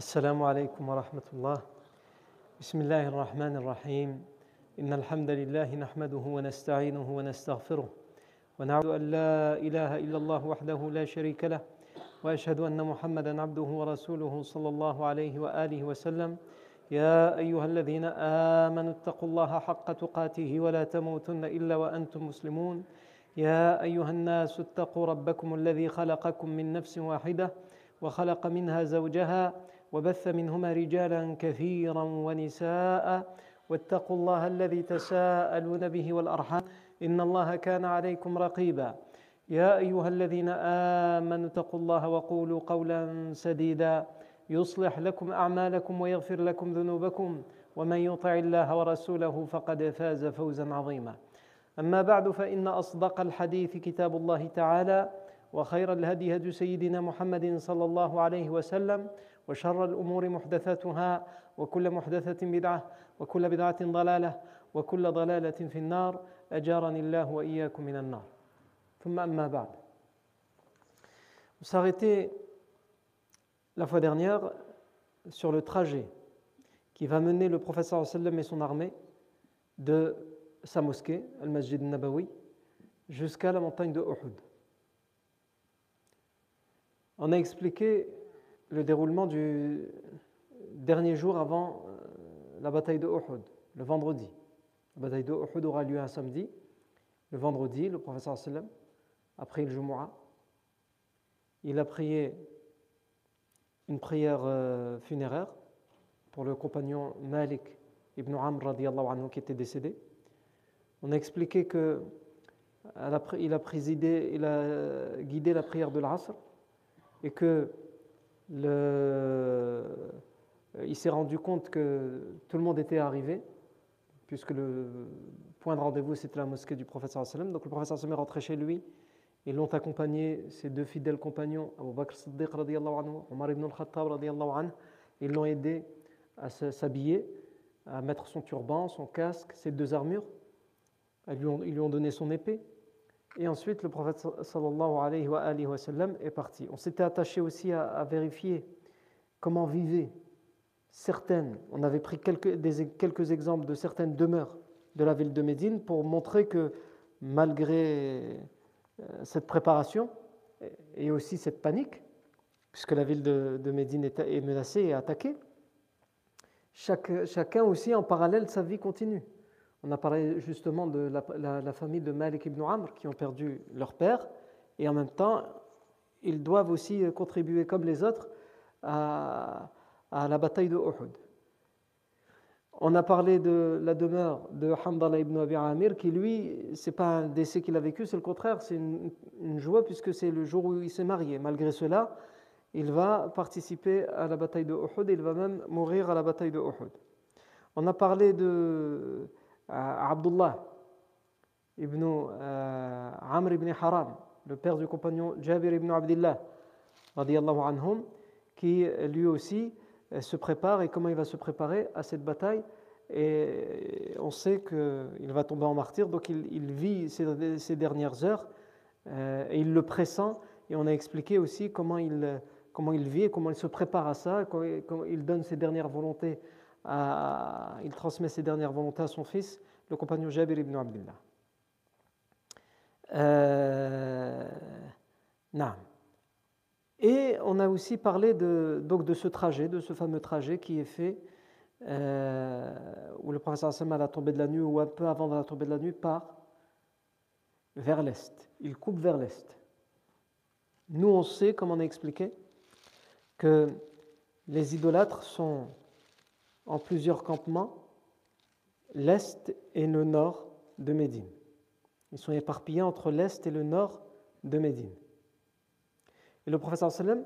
السلام عليكم ورحمة الله. بسم الله الرحمن الرحيم. إن الحمد لله نحمده ونستعينه ونستغفره ونعوذ أن لا إله إلا الله وحده لا شريك له وأشهد أن محمدا عبده ورسوله صلى الله عليه وآله وسلم. يا أيها الذين آمنوا اتقوا الله حق تقاته ولا تموتن إلا وأنتم مسلمون. يا أيها الناس اتقوا ربكم الذي خلقكم من نفس واحدة وخلق منها زوجها وبث منهما رجالا كثيرا ونساء واتقوا الله الذي تساءلون به والأرحام إن الله كان عليكم رقيبا. يا أيها الذين آمنوا اتقوا الله وقولوا قولا سديدا. يصلح لكم أعمالكم ويغفر لكم ذنوبكم ومن يطع الله ورسوله فقد فاز فوزا عظيما. أما بعد فإن أصدق الحديث كتاب الله تعالى وخير الهدي هدي سيدنا محمد صلى الله عليه وسلم وشر الأمور محدثاتها وكل محدثة بدعة وكل بدعة ضلالة وكل ضلالة في النار أجارني الله وإياكم من النار ثم أما بعد On la fois dernière sur le trajet qui va mener le professeur sallam et son armée de sa mosquée, Al-Masjid Nabawi, jusqu'à la montagne de Uhud. On a expliqué le déroulement du dernier jour avant euh, la bataille de Uhud, le vendredi. La bataille de Uhud aura lieu un samedi. Le vendredi, le professeur sallam a prié le Jumu'ah. Il a prié une prière euh, funéraire pour le compagnon Malik ibn Amr anhu, qui était décédé. On a expliqué que il a présidé, il a guidé la prière de l'Asr et que le, il s'est rendu compte que tout le monde était arrivé, puisque le point de rendez-vous c'était la mosquée du professeur sallam. Donc le professeur sallam est rentré chez lui. Ils l'ont accompagné, ses deux fidèles compagnons, Abu Bakr Siddiq anhu, Omar ibn al-Khattab ils l'ont aidé à s'habiller, à mettre son turban, son casque, ses deux armures. Ils lui ont donné son épée. Et ensuite, le prophète est parti. On s'était attaché aussi à, vérifier comment vivaient certaines. On avait pris quelques, exemples de certaines demeures de la ville de Médine pour montrer que malgré euh, cette préparation et aussi cette panique, puisque la ville de, Médine est, menacée et attaquée, chacun aussi en parallèle sa vie continue. On a parlé justement de la, famille de Malik ibn Amr qui ont perdu leur père et en même temps, ils doivent aussi contribuer comme les autres à, la bataille de Uhud. On a parlé de la demeure de Hamdallah ibn Abi Amir qui, lui, c'est pas un décès qu'il a vécu, c'est le contraire, c'est une, une, joie puisque c'est le jour où il s'est marié. Malgré cela, il va participer à la bataille de Uhud et il va même mourir à la bataille de Uhud. On a parlé de Abdullah ibn euh, Amr ibn Haram, le père du compagnon Jabir ibn Abdullah, anhum, qui lui aussi euh, se prépare et comment il va se préparer à cette bataille? Et on sait qu'il va tomber en martyr, donc il, vit ces, dernières heures euh, et il le pressent. Et on a expliqué aussi comment il, comment il vit et comment il se prépare à ça, comment il donne ses dernières volontés il transmet ses dernières volontés à son fils, le compagnon Jabir ibn Abdullah. Euh, Et on a aussi parlé de, donc de ce trajet, de ce fameux trajet qui est fait euh, où le professeur Hassan à la tombée de la nuit ou un peu avant la tombée de la nuit part vers l'est. Il coupe vers l'est. Nous, on sait, comme on a expliqué, que les idolâtres sont en plusieurs campements l'est et le nord de Médine. Ils sont éparpillés entre l'est et le nord de Médine. Et le professeur sallam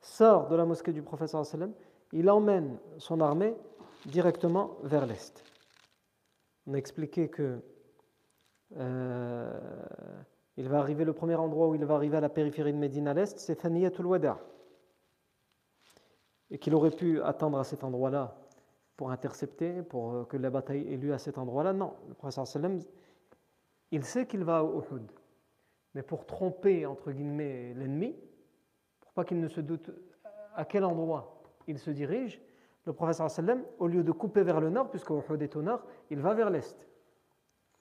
sort de la mosquée du professeur sallam, il emmène son armée directement vers l'est. On a expliqué que euh, il va arriver le premier endroit où il va arriver à la périphérie de Médine à l'est, c'est Thaniyatul Wada' et qu'il aurait pu attendre à cet endroit-là pour intercepter, pour euh, que la bataille ait lieu à cet endroit-là. Non, le professeur il sait qu'il va à Uhud, mais pour tromper, entre guillemets, l'ennemi, pour pas qu'il ne se doute à quel endroit il se dirige, le sallam, au lieu de couper vers le nord, puisque Uhud est au nord, il va vers l'est.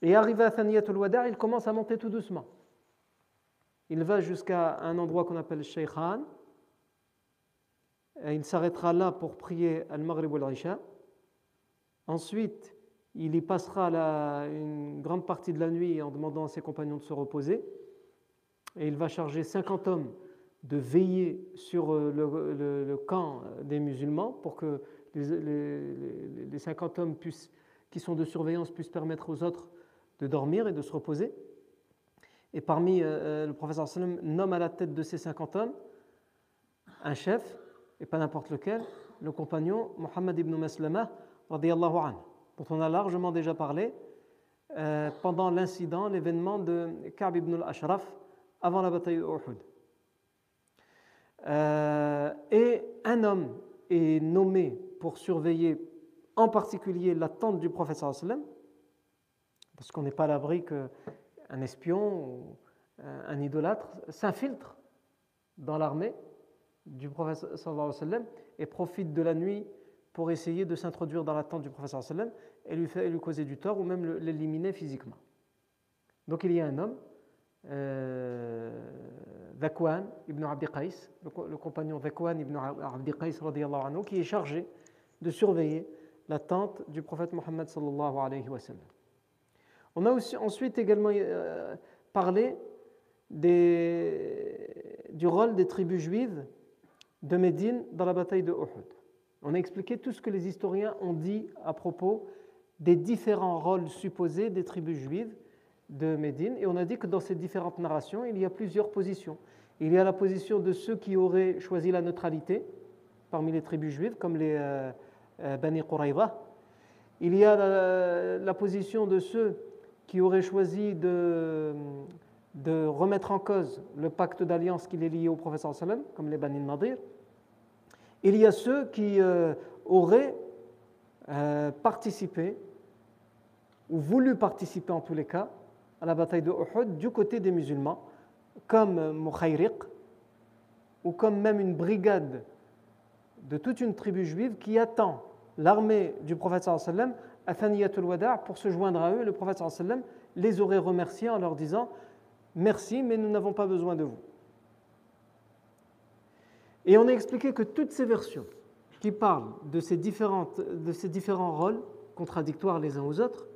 Et arrivé à Thaniyatul Wada, il commence à monter tout doucement. Il va jusqu'à un endroit qu'on appelle Shaykhan. Et il s'arrêtera là pour prier Al-Maghrib Al-Isha. Ensuite, il y passera une grande partie de la nuit en demandant à ses compagnons de se reposer. Et il va charger 50 hommes de veiller sur euh, le, camp des musulmans pour que les, 50 hommes qui sont de surveillance puissent permettre aux autres de dormir et de se reposer. Et parmi, euh, euh, le professeur sallam nomme à la tête de ces 50 hommes un chef, et pas n'importe lequel, le compagnon Muhammad ibn Dont on a largement déjà parlé pendant l'incident, l'événement de Ka'b ibn al-Ashraf avant la bataille de. Euh, et un homme est nommé pour surveiller en particulier la tente du prophète sallam, parce qu'on n'est pas à l'abri qu'un espion ou un idolâtre s'infiltre dans l'armée du prophète sallam et profite de la nuit pour essayer de s'introduire dans la tente du prophète sallam et lui, fait, lui causer du tort ou même l'éliminer physiquement. Donc il y a un homme euh, ibn Abdi Qais, le compagnon Zakwan ibn Abdi Qais anhu, qui est chargé de surveiller la tente du prophète Mohammed sallallahu. On a aussi ensuite également euh, parlé du rôle des tribus juives de Médine dans la bataille de Uhud. On a expliqué tout ce que les historiens ont dit à propos des différents rôles supposés des tribus juives de Médine. Et on a dit que dans ces différentes narrations, il y a plusieurs positions. Il y a la position de ceux qui auraient choisi la neutralité parmi les tribus juives, comme les euh, euh, Bani. Il y a la, position de ceux qui auraient choisi de, remettre en cause le pacte d'alliance qui est lié au professeur sallam, comme les Bani Nadir. Il y a ceux qui euh, auraient participé, ou voulu participer en tous les cas, à la bataille de Uhud du côté des musulmans, comme Mukhayriq, ou comme même une brigade de toute une tribu juive qui attend l'armée du prophète sallam à Thaniyatul pour se joindre à eux. Le prophète sallam les aurait remerciés en leur disant Merci, mais nous n'avons pas besoin de vous. Et on a expliqué que toutes ces versions qui parlent de ces, différentes, de ces différents rôles contradictoires les uns aux autres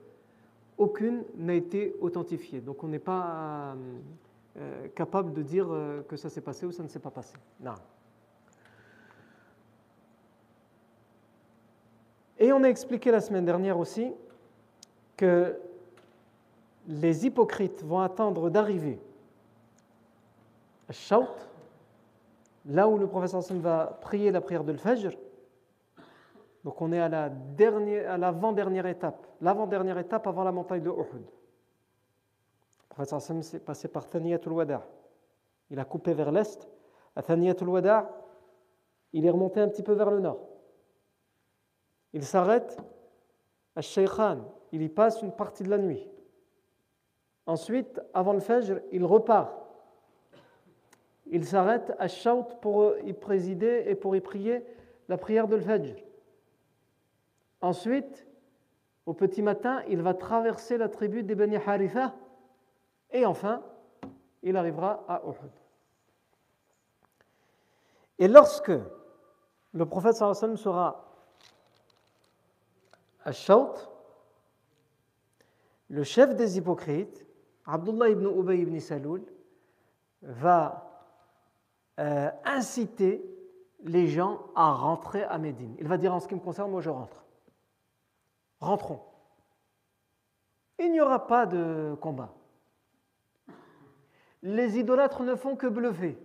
aucune n'a été authentifiée. Donc on n'est pas euh, euh, capable de dire euh, que ça s'est passé ou ça ne s'est pas passé. Non. Et on a expliqué la semaine dernière aussi que les hypocrites vont attendre d'arriver à Shaut, là où le professeur va prier la prière de l'Fajr, donc on est à la dernière, à l'avant-dernière étape, l'avant-dernière étape avant la montagne de Uhud. Le sallam s'est passé par Thaniyatul Wada'. Il a coupé vers l'est. À Thaniyatul Wada', il est remonté un petit peu vers le nord. Il s'arrête à Shaykhan. Il y passe une partie de la nuit. Ensuite, avant le Fajr, il repart. Il s'arrête à Shaut pour y présider et pour y prier la prière de Fajr. Ensuite, au petit matin, il va traverser la tribu des Bani et enfin, il arrivera à Uhud. Et lorsque le prophète sallam sera à Shaut, le chef des hypocrites, Abdullah ibn Ubay ibn Saloul, va euh, inciter les gens à rentrer à Médine. Il va dire en ce qui me concerne, moi je rentre rentrons. Il n'y aura pas de combat. Les idolâtres ne font que bluffer.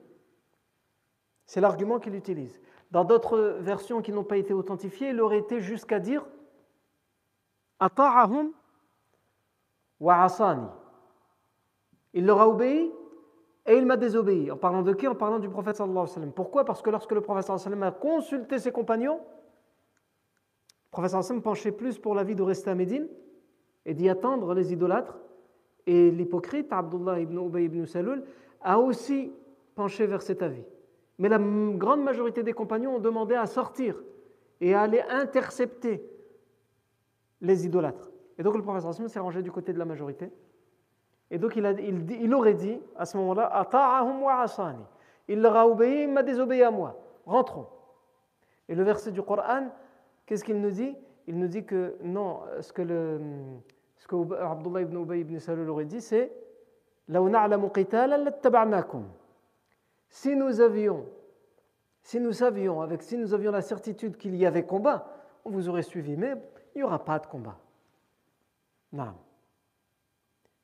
C'est l'argument qu'il utilise. Dans d'autres versions qui n'ont pas été authentifiées, il aurait été jusqu'à dire. Il leur a obéi et il m'a désobéi. En parlant de qui? En parlant du prophète sallallahu alayhi wa. Pourquoi? Parce que lorsque le prophète sallallahu alayhi wa a consulté ses compagnons, le professeur Hassan penchait plus pour l'avis de rester à Médine et d'y attendre les idolâtres. Et l'hypocrite, Abdullah ibn Ubay ibn Salul, a aussi penché vers cet avis. Mais la grande majorité des compagnons ont demandé à sortir et à aller intercepter les idolâtres. Et donc le professeur s'est rangé du côté de la majorité. Et donc il, a, il, il aurait dit à ce moment-là Il leur a obéi, il m'a désobéi à moi. Rentrons. Et le verset du Coran, qu'est-ce qu'il nous dit? Il nous dit que non, ce que, le, ce que Abdullah ibn Ubay ibn Salul aurait dit, c'est si nous avions, si nous savions, avec, si nous avions la certitude qu'il y avait combat, on vous aurait suivi, mais il n'y aura pas de combat. Non.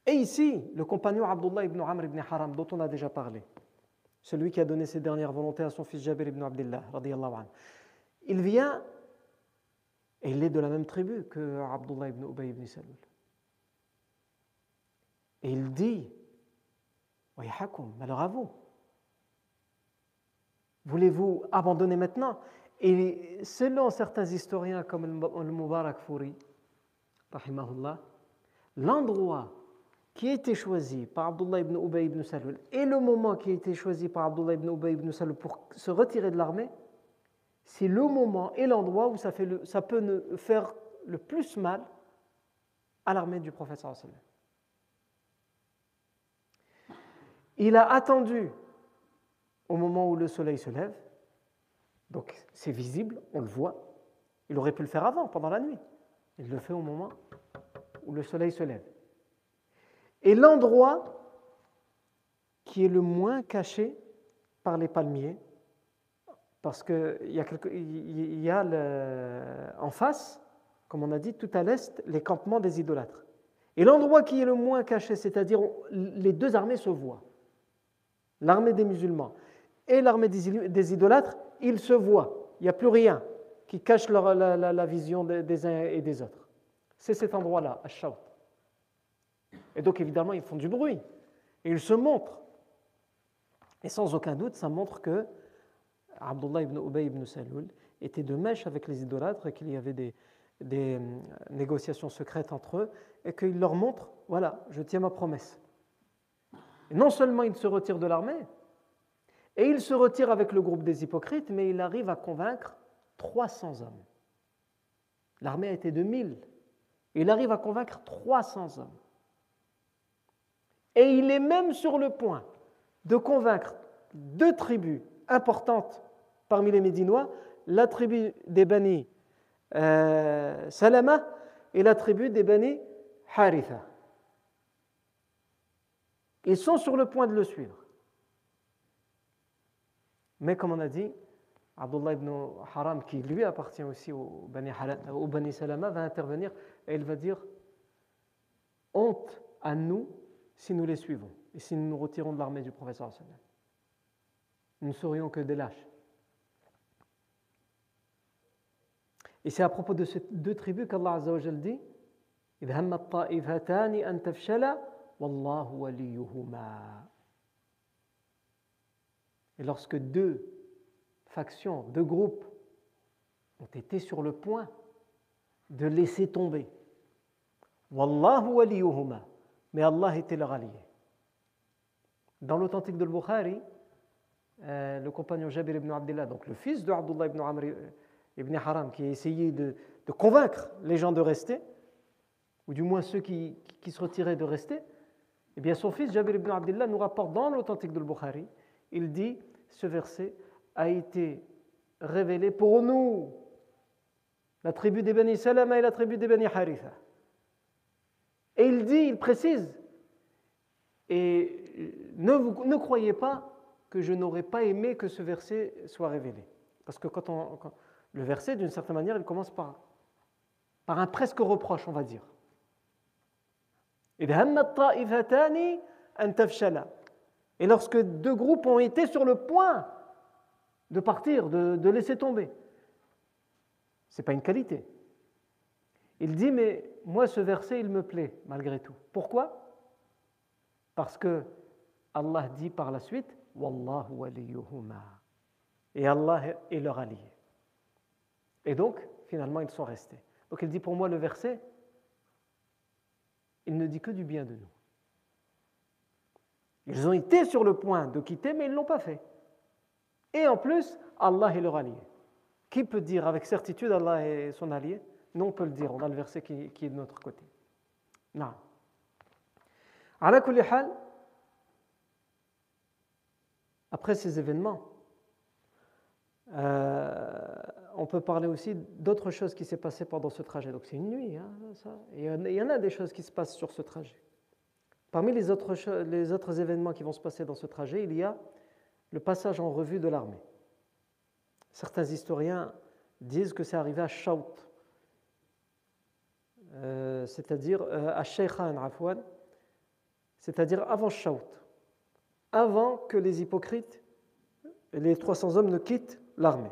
Et ici, le compagnon Abdullah ibn Amr ibn Haram, dont on a déjà parlé, celui qui a donné ses dernières volontés à son fils Jabir ibn Abdullah, il vient, et il est de la même tribu que Abdullah ibn Ubay ibn Salul. Et il dit malheur à vous. Voulez-vous abandonner maintenant? Et selon certains historiens comme le Mubarak Fouri, l'endroit qui a été choisi par Abdullah ibn Ubay ibn Salul et le moment qui a été choisi par Abdullah ibn Ubay ibn Salul pour se retirer de l'armée, c'est le moment et l'endroit où ça, fait le, ça peut faire le plus mal à l'armée du prophète sallallahu Il a attendu au moment où le soleil se lève, donc c'est visible, on le voit. Il aurait pu le faire avant, pendant la nuit. Il le fait au moment où le soleil se lève. Et l'endroit qui est le moins caché par les palmiers, parce qu'il y a, en face, comme on a dit tout à l'est, les campements des idolâtres. Et l'endroit qui est le moins caché, c'est-à-dire les deux armées se voient l'armée des musulmans et l'armée des idolâtres, ils se voient. Il n'y a plus rien qui cache la, vision des, uns et des autres. C'est cet endroit-là, à Et donc évidemment, ils font du bruit. Et ils se montrent. Et sans aucun doute, ça montre que Abdullah ibn Ubay ibn Salul était de mèche avec les idolâtres et qu'il y avait des, euh, négociations secrètes entre eux et qu'il leur montre, voilà, je tiens ma promesse non seulement il se retire de l'armée, et il se retire avec le groupe des hypocrites, mais il arrive à convaincre 300 hommes. L'armée a été de 1000. Il arrive à convaincre 300 hommes. Et il est même sur le point de convaincre deux tribus importantes parmi les Médinois, la tribu des Bani euh, Salama et la tribu des Bani Haritha. Ils sont sur le point de le suivre. Mais comme on a dit, Abdullah ibn Haram, qui lui appartient aussi au Bani, au Bani Salama, va intervenir et il va dire Honte à nous si nous les suivons et si nous nous retirons de l'armée du professeur. Nous ne serions que des lâches. Et c'est à propos de ces deux tribus qu'Allah dit et lorsque deux factions, deux groupes ont été sur le point de laisser tomber, Wallahu waliyuhuma, mais Allah était leur allié. Dans l'authentique de Bukhari, euh, le compagnon Jabir ibn Abdullah, donc le fils de Abdullah ibn Amr ibn Haram, qui a essayé de, convaincre les gens de rester, ou du moins ceux qui, se retiraient de rester, eh bien, son fils Jabir ibn Abdullah nous rapporte dans l'authentique de Bukhari, il dit ce verset a été révélé pour nous, la tribu des Bani Salama et la tribu des Bani Haritha. Et il dit, il précise, et ne, ne croyez pas que je n'aurais pas aimé que ce verset soit révélé. Parce que quand le verset, d'une certaine manière, il commence par, un presque reproche, on va dire. Et lorsque deux groupes ont été sur le point de partir, de, laisser tomber, ce n'est pas une qualité. Il dit, mais moi ce verset, il me plaît malgré tout. Pourquoi? Parce que Allah dit par la suite, Wallahu. Et Allah est leur allié. Et donc, finalement, ils sont restés. Donc il dit, pour moi, le verset, il ne dit que du bien de nous. Ils ont été sur le point de quitter, mais ils ne l'ont pas fait. Et en plus, Allah est leur allié. Qui peut dire avec certitude Allah est son allié? Non, on peut le dire, on a le verset qui, est de notre côté. Non. Après ces événements, euh, on peut parler aussi d'autres choses qui s'est passé pendant ce trajet. Donc c'est une nuit, hein, Il y en a des choses qui se passent sur ce trajet. Parmi les autres, les autres événements qui vont se passer dans ce trajet, il y a le passage en revue de l'armée. Certains historiens disent que c'est arrivé à Shaut, euh, c'est-à-dire euh, à Sheikhan Afwan, c'est-à-dire avant Shaut, avant que les hypocrites, les 300 hommes ne quittent l'armée.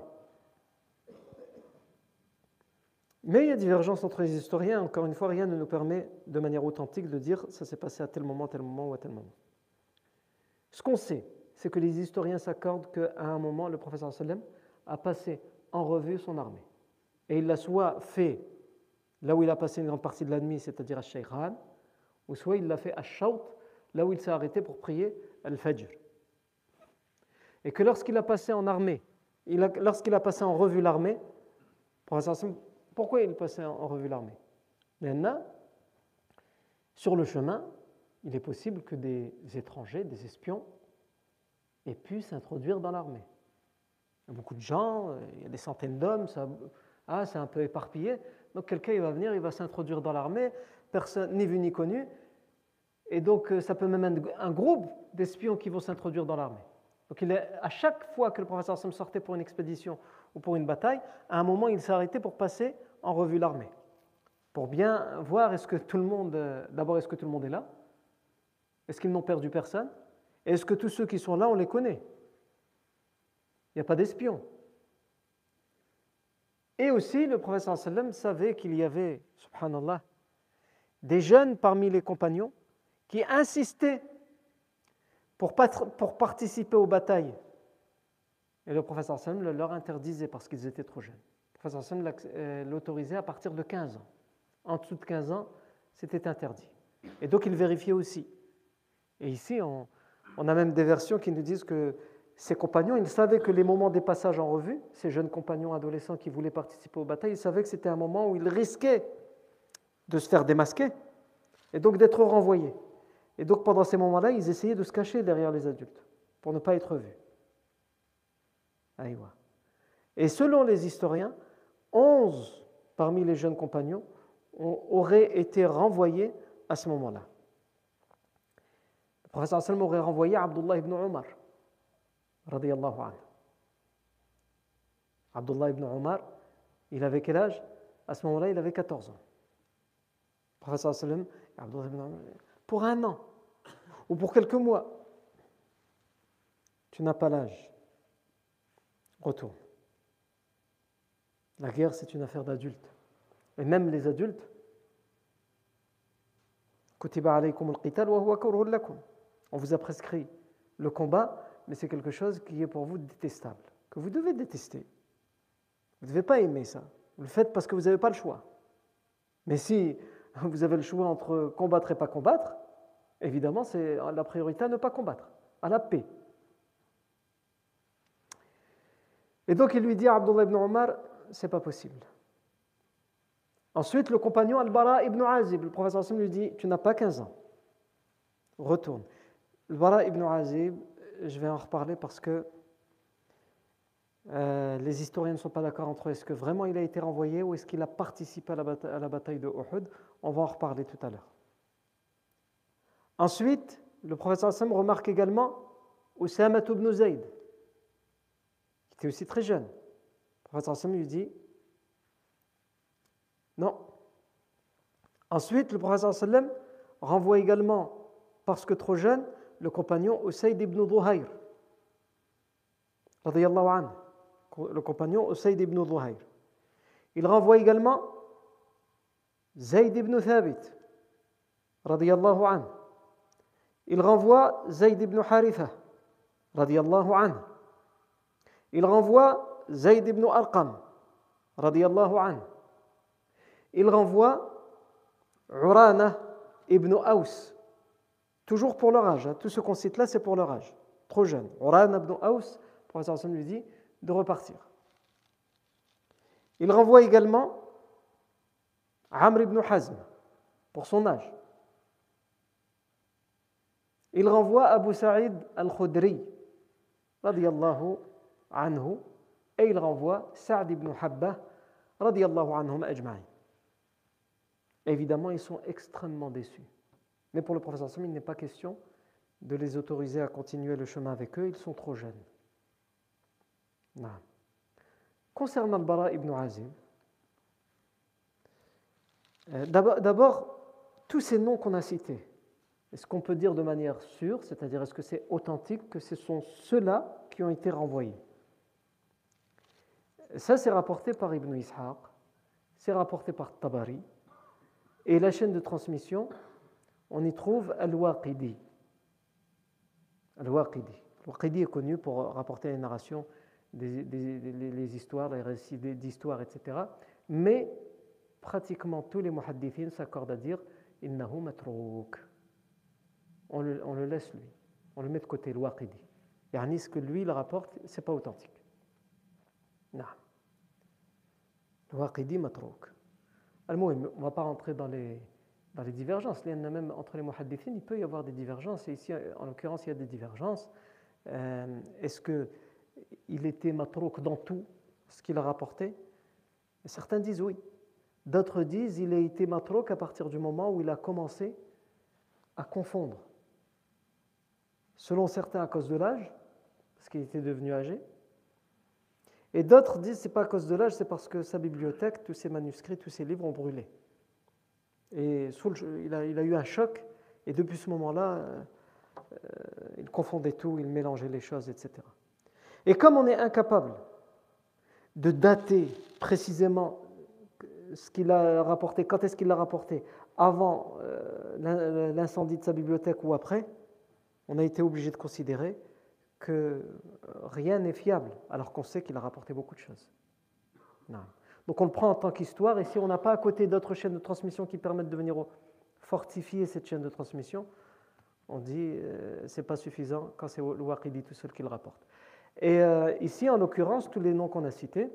Mais il y a divergence entre les historiens. Encore une fois, rien ne nous permet de manière authentique de dire ça s'est passé à tel moment, tel moment ou à tel moment. Ce qu'on sait, c'est que les historiens s'accordent qu'à un moment, le professeur sallam a passé en revue son armée. Et il l'a soit fait là où il a passé une grande partie de la nuit, c'est-à-dire à Shaykhan, ou soit il l'a fait à Shaut, là où il s'est arrêté pour prier Al-Fajr. Et que lorsqu'il a passé en armée, lorsqu'il a passé en revue l'armée, pourquoi il passait en revue l'armée? Sur le chemin, il est possible que des étrangers, des espions, aient pu s'introduire dans l'armée. Il y a beaucoup de gens, il y a des centaines d'hommes, ah, c'est un peu éparpillé. Donc quelqu'un va venir, il va s'introduire dans l'armée, personne ni vu ni connu. Et donc euh, ça peut même être un groupe d'espions qui vont s'introduire dans l'armée. Donc il est, à chaque fois que le professeur Sam sortait pour une expédition ou pour une bataille, à un moment il s'arrêtait pour passer en revue l'armée, pour bien voir est-ce que tout le monde, euh, d'abord est-ce que tout le monde est là, est-ce qu'ils n'ont perdu personne, est-ce que tous ceux qui sont là on les connaît, il n'y a pas d'espions. Et aussi le professeur sallam savait qu'il y avait, subhanallah, des jeunes parmi les compagnons qui insistaient pour, participer aux batailles. Et le professeur Sam leur interdisait parce qu'ils étaient trop jeunes. Le professeur Sam euh, l'autorisait à partir de 15 ans. En dessous de 15 ans, c'était interdit. Et donc il vérifiait aussi. Et ici, on, a même des versions qui nous disent que ses compagnons, ils savaient que les moments des passages en revue, ces jeunes compagnons adolescents qui voulaient participer aux batailles, ils savaient que c'était un moment où ils risquaient de se faire démasquer et donc d'être renvoyés. Et donc pendant ces moments-là, ils essayaient de se cacher derrière les adultes pour ne pas être vus. Et selon les historiens, 11 parmi les jeunes compagnons auraient été renvoyés à ce moment-là. Le professeur Sallam aurait renvoyé Abdullah ibn Omar, radiyallahu anhu. Abdullah ibn Omar, il avait quel âge? À ce moment-là, il avait 14 ans. Professeur Abdullah pour un an ou pour quelques mois. Tu n'as pas l'âge. Retourne. La guerre, c'est une affaire d'adultes. Et même les adultes, on vous a prescrit le combat, mais c'est quelque chose qui est pour vous détestable, que vous devez détester. Vous ne devez pas aimer ça. Vous le faites parce que vous n'avez pas le choix. Mais si vous avez le choix entre combattre et pas combattre, évidemment, c'est la priorité à ne pas combattre, à la paix. Et donc il lui dit à Abdullah ibn Omar, c'est pas possible. Ensuite, le compagnon Al-Bara ibn Azib, le professeur lui dit, tu n'as pas 15 ans, retourne. Al-Bara ibn Azib, je vais en reparler parce que euh, les historiens ne sont pas d'accord entre est-ce que vraiment il a été renvoyé ou est-ce qu'il a participé à la, bataille, de Uhud? On va en reparler tout à l'heure. Ensuite, le professeur Hassan remarque également Oussama ibn Zayd, qui était aussi très jeune. Le professeur Hassan lui dit Non. Ensuite, le professeur sallam renvoie également, parce que trop jeune, le compagnon Usayd ibn Dhuhayr, le compagnon Usayd ibn Dhuhayr. Il renvoie également Zayd ibn Thabit, radiyallahu anhu. Il renvoie Zayd ibn Haritha, radiallahu anhu. Il renvoie Zayd ibn Arqam, radiallahu anhu. Il renvoie Urana ibn Aus, toujours pour leur âge. Hein. Tout ce qu'on cite là, c'est pour leur âge. Trop jeune. Urana ibn Aus, professeur lui dit de repartir. Il renvoie également Amr ibn Hazm pour son âge. Il renvoie Abu Sa'id al-Khudri radiyallahu anhu et il renvoie Sa'd ibn Habba radiyallahu anhum ajma'in. Évidemment, ils sont extrêmement déçus. Mais pour le professeur Sam, il n'est pas question de les autoriser à continuer le chemin avec eux, ils sont trop jeunes. Concernant le Bara ibn Azim, euh, d'abord, tous ces noms qu'on a cités, est-ce qu'on peut dire de manière sûre, c'est-à-dire est-ce que c'est authentique que ce sont ceux-là qui ont été renvoyés? Ça, c'est rapporté par Ibn Ishaq, c'est rapporté par Tabari, et la chaîne de transmission, on y trouve Al-Waqidi. Al-Waqidi. Al-Waqidi est connu pour rapporter les narrations, les histoires, les récits d'histoires, etc. Mais pratiquement tous les muhaddithin s'accordent à dire Innahu matrouk. On le, on le laisse lui. On le met de côté, Al-Waqidi. Yani ce que lui il rapporte, c'est pas authentique. Non. Al-Waqidi matrouk. On ne va pas rentrer dans les, dans les divergences. Même entre les muhaddithines, il peut y avoir des divergences. Et ici, en l'occurrence, il y a des divergences. Euh, est-ce qu'il était matrouk dans tout ce qu'il a rapporté? Certains disent oui. D'autres disent il a été matrouk à partir du moment où il a commencé à confondre. Selon certains, à cause de l'âge, parce qu'il était devenu âgé. Et d'autres disent c'est pas à cause de l'âge, c'est parce que sa bibliothèque, tous ses manuscrits, tous ses livres ont brûlé. Et il, a, eu un choc, et depuis ce moment-là, euh, il confondait tout, il mélangeait les choses, etc. Et comme on est incapable de dater précisément ce qu'il a rapporté, quand est-ce qu'il l'a rapporté, avant euh, l'incendie de sa bibliothèque ou après, on a été obligé de considérer que euh, rien n'est fiable, alors qu'on sait qu'il a rapporté beaucoup de choses. Donc on le prend en tant qu'histoire, et si on n'a pas à côté d'autres chaînes de transmission qui permettent de venir fortifier cette chaîne de transmission, on dit euh, c'est pas suffisant quand c'est le Waqidi tout seul qui le rapporte. Et euh, ici, en l'occurrence, tous les noms qu'on a cités,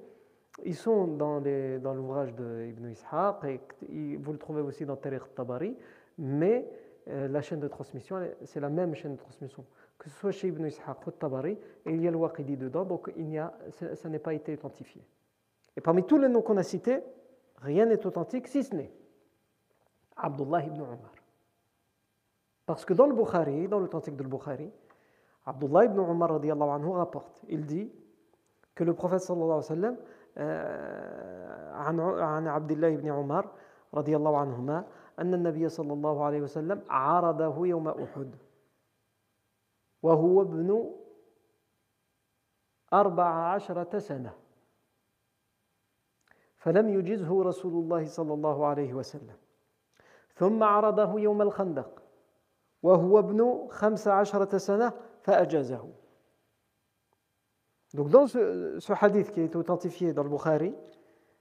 ils sont dans, dans l'ouvrage d'Ibn Ishaq, et vous le trouvez aussi dans Tariq Tabari, mais la chaîne de transmission, c'est la même chaîne de transmission que ce soit chez Ibn Ishaq ou Tabari, et il y a le Waqidi dedans, donc il a, ça n'a pas été authentifié. Et parmi tous les noms qu'on a cités, rien n'est authentique si ce n'est Abdullah ibn Omar. Parce que dans le Bukhari, dans l'authentique de Bukhari, Abdullah ibn Omar anhu rapporte, il dit que le prophète sallallahu alayhi wa sallam, عن عبد الله بن عمر رضي الله عنهما أن النبي صلى الله عليه وسلم عارضه يوم أحد وهو ابن أربع عشرة سنة فلم يجزه رسول الله صلى الله عليه وسلم ثم عرضه يوم الخندق وهو ابن خمس عشرة سنة فأجازه Donc dans ce, ce, hadith qui est authentifié dans le Bukhari,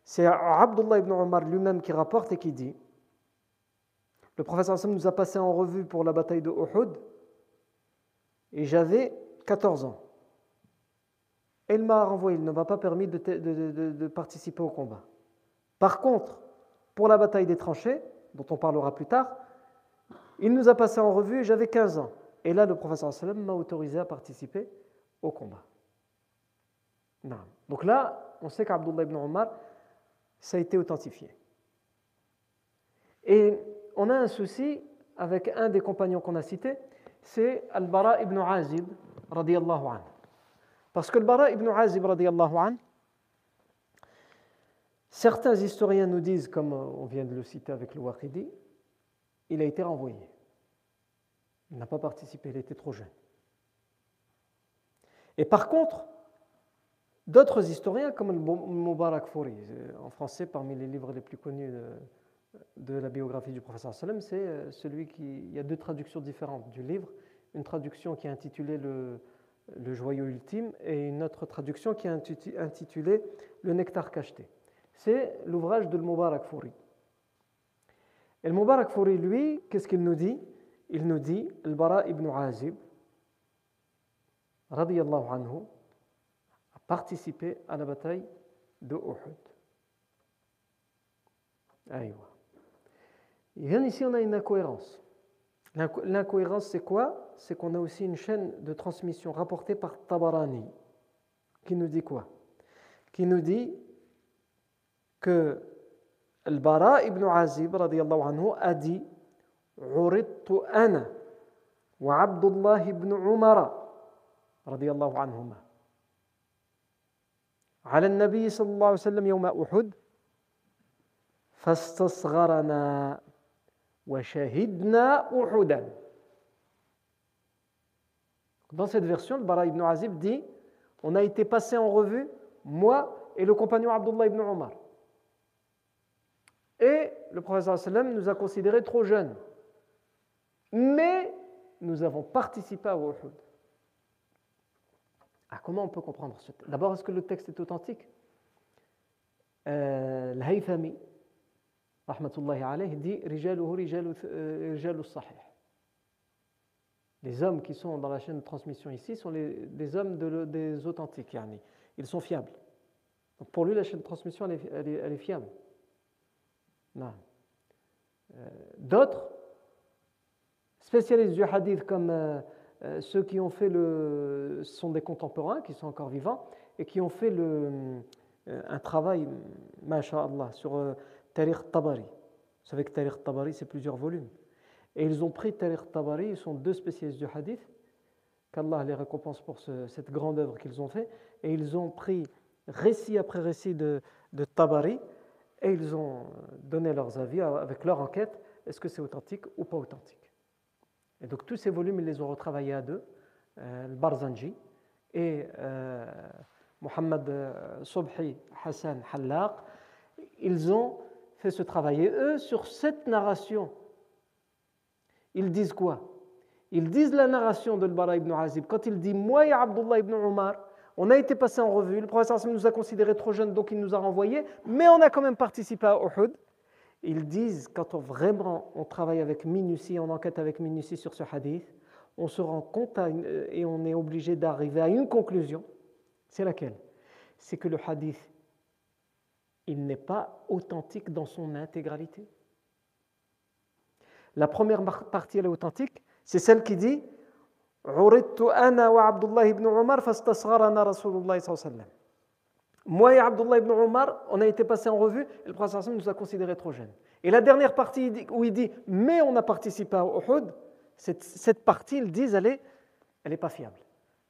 c'est Abdullah ibn Omar lui-même qui rapporte et qui dit Le prophète nous a passé en revue pour la bataille de Uhud et j'avais 14 ans. Elle m'a renvoyé, il ne m'a pas permis de, participer au combat. Par contre, pour la bataille des tranchées, dont on parlera plus tard, il nous a passé en revue et j'avais 15 ans. Et là, le professeur sallam m'a autorisé à participer au combat. Non. Donc là, on sait qu'Abdullah ibn Omar, ça a été authentifié. Et on a un souci avec un des compagnons qu'on a cités, c'est Al-Bara ibn Azib, radiallahu anhu. Parce que Al-Bara ibn Azib, certains historiens nous disent, comme on vient de le citer avec le Waqidi, il a été renvoyé. Il n'a pas participé, il était trop jeune. Et par contre, d'autres historiens, comme le Mubarak Fouri, en français parmi les livres les plus connus de, de la biographie du professeur Salem, c'est euh, celui qui. Il y a deux traductions différentes du livre. Une traduction qui est intitulée le, le joyau ultime et une autre traduction qui est intitulée Le nectar cacheté. C'est l'ouvrage de Mubarak Fouri. Et Mubarak Fouri, lui, qu'est-ce qu'il nous dit? Il nous dit, le Bara ibn Azib, radiyallahu anhu, participé à la bataille de Uhud. Et ici, on a une incohérence. L'incohérence, c'est quoi? C'est qu'on a aussi une chaîne de transmission rapportée par Tabarani, qui nous dit quoi Qui nous dit que Al-Bara ibn Azib anhu, a dit أنا وعبد الله بن عمر رضي الله عنهما على النبي صلى الله عليه وسلم يوم أحد فاستصغرنا وشهدنا أحدا Dans cette version, le Bara ibn Azib dit On a été passé en revue, moi et le compagnon Abdullah ibn Omar. Et le prophète sallam nous a considérés trop jeunes. Mais nous avons participé à Uhud. Ah, comment on peut comprendre ce texte D'abord, est-ce que le texte est authentique? Euh, L'Haythami, rahmatullahi alayhi, dit euh, sahih. Les hommes qui sont dans la chaîne de transmission ici sont les, des hommes de, des authentiques. Ils sont fiables. Pour lui, la chaîne de transmission, elle est, fiable. Euh, d'autres spécialistes du hadith comme euh, euh, ceux qui ont fait le sont des contemporains qui sont encore vivants et qui ont fait un travail, masha'Allah, sur Tariq Tabari. Vous savez que Tariq Tabari, c'est plusieurs volumes. Et ils ont pris Tariq Tabari, ils sont deux spécialistes du hadith, qu'Allah les récompense pour cette grande œuvre qu'ils ont fait, et ils ont pris récit après récit de, Tabari, et ils ont donné leurs avis avec leur enquête, est-ce que c'est authentique ou pas authentique. Et donc tous ces volumes, ils les ont retravaillés à deux, euh, le Barzanji et euh, Mohamed euh, Sobhi Hassan Hallaq. Ils ont fait ce travail. Eux, sur cette narration, ils disent quoi? Ils disent la narration de Bara ibn Azib. Quand il dit Moi et Abdullah ibn Omar, on a été passé en revue, le professeur nous a considérés trop jeunes, donc il nous a renvoyés, mais on a quand même participé à Uhud. Ils disent, quand on vraiment on travaille avec minutie, on enquête avec minutie sur ce hadith, on se rend compte et on est obligé d'arriver à une conclusion. C'est laquelle? C'est que le hadith, il n'est pas authentique dans son intégralité. La première partie, elle est authentique, c'est celle qui dit moi et Abdullah ibn Omar, on a été passé en revue et le prophète nous a considérés trop jeunes. Et la dernière partie où il dit mais on a participé à Uhud, cette, cette partie, ils disent elle est, elle est pas fiable,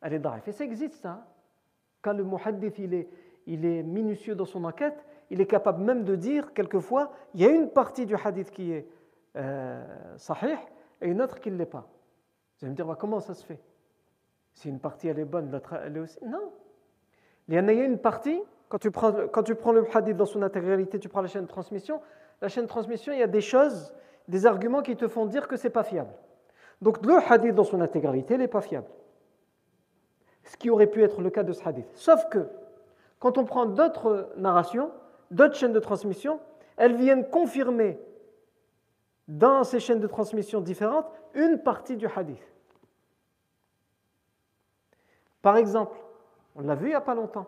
elle est daif. Et ça existe ça. Quand le muhaddith il est, il est minutieux dans son enquête, il est capable même de dire quelquefois il y a une partie du hadith qui est sahih et une autre qui ne l'est pas. Vous allez me dire bah, comment ça se fait? Si une partie elle est bonne, l'autre elle est aussi. Non, il y en a une partie, quand tu, prends, quand tu prends le hadith dans son intégralité, tu prends la chaîne de transmission, la chaîne de transmission, il y a des choses, des arguments qui te font dire que ce n'est pas fiable. Donc le hadith dans son intégralité n'est pas fiable. Ce qui aurait pu être le cas de ce hadith. Sauf que, quand on prend d'autres narrations, d'autres chaînes de transmission, elles viennent confirmer dans ces chaînes de transmission différentes une partie du hadith. Par exemple, on l'a vu il n'y a pas longtemps.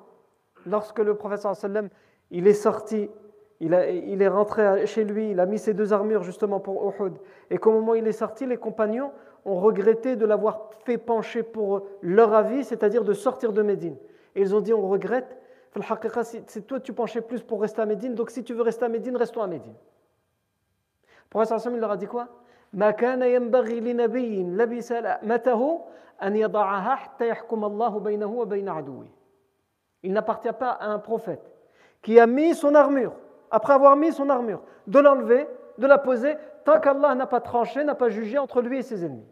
Lorsque le professeur sallam, il est sorti, il, est rentré chez lui, il a mis ses deux armures justement pour Uhud, et qu'au moment où il est sorti, les compagnons ont regretté de l'avoir fait pencher pour leur avis, c'est-à-dire de sortir de Médine. Et ils ont dit, on regrette, c'est toi tu penchais plus pour rester à Médine, donc si tu veux rester à Médine, restons à Médine. Professeur il leur a dit quoi? Il n'appartient pas à un prophète qui a mis son armure, après avoir mis son armure, de l'enlever, de la poser, tant qu'Allah n'a pas tranché, n'a pas jugé entre lui et ses ennemis.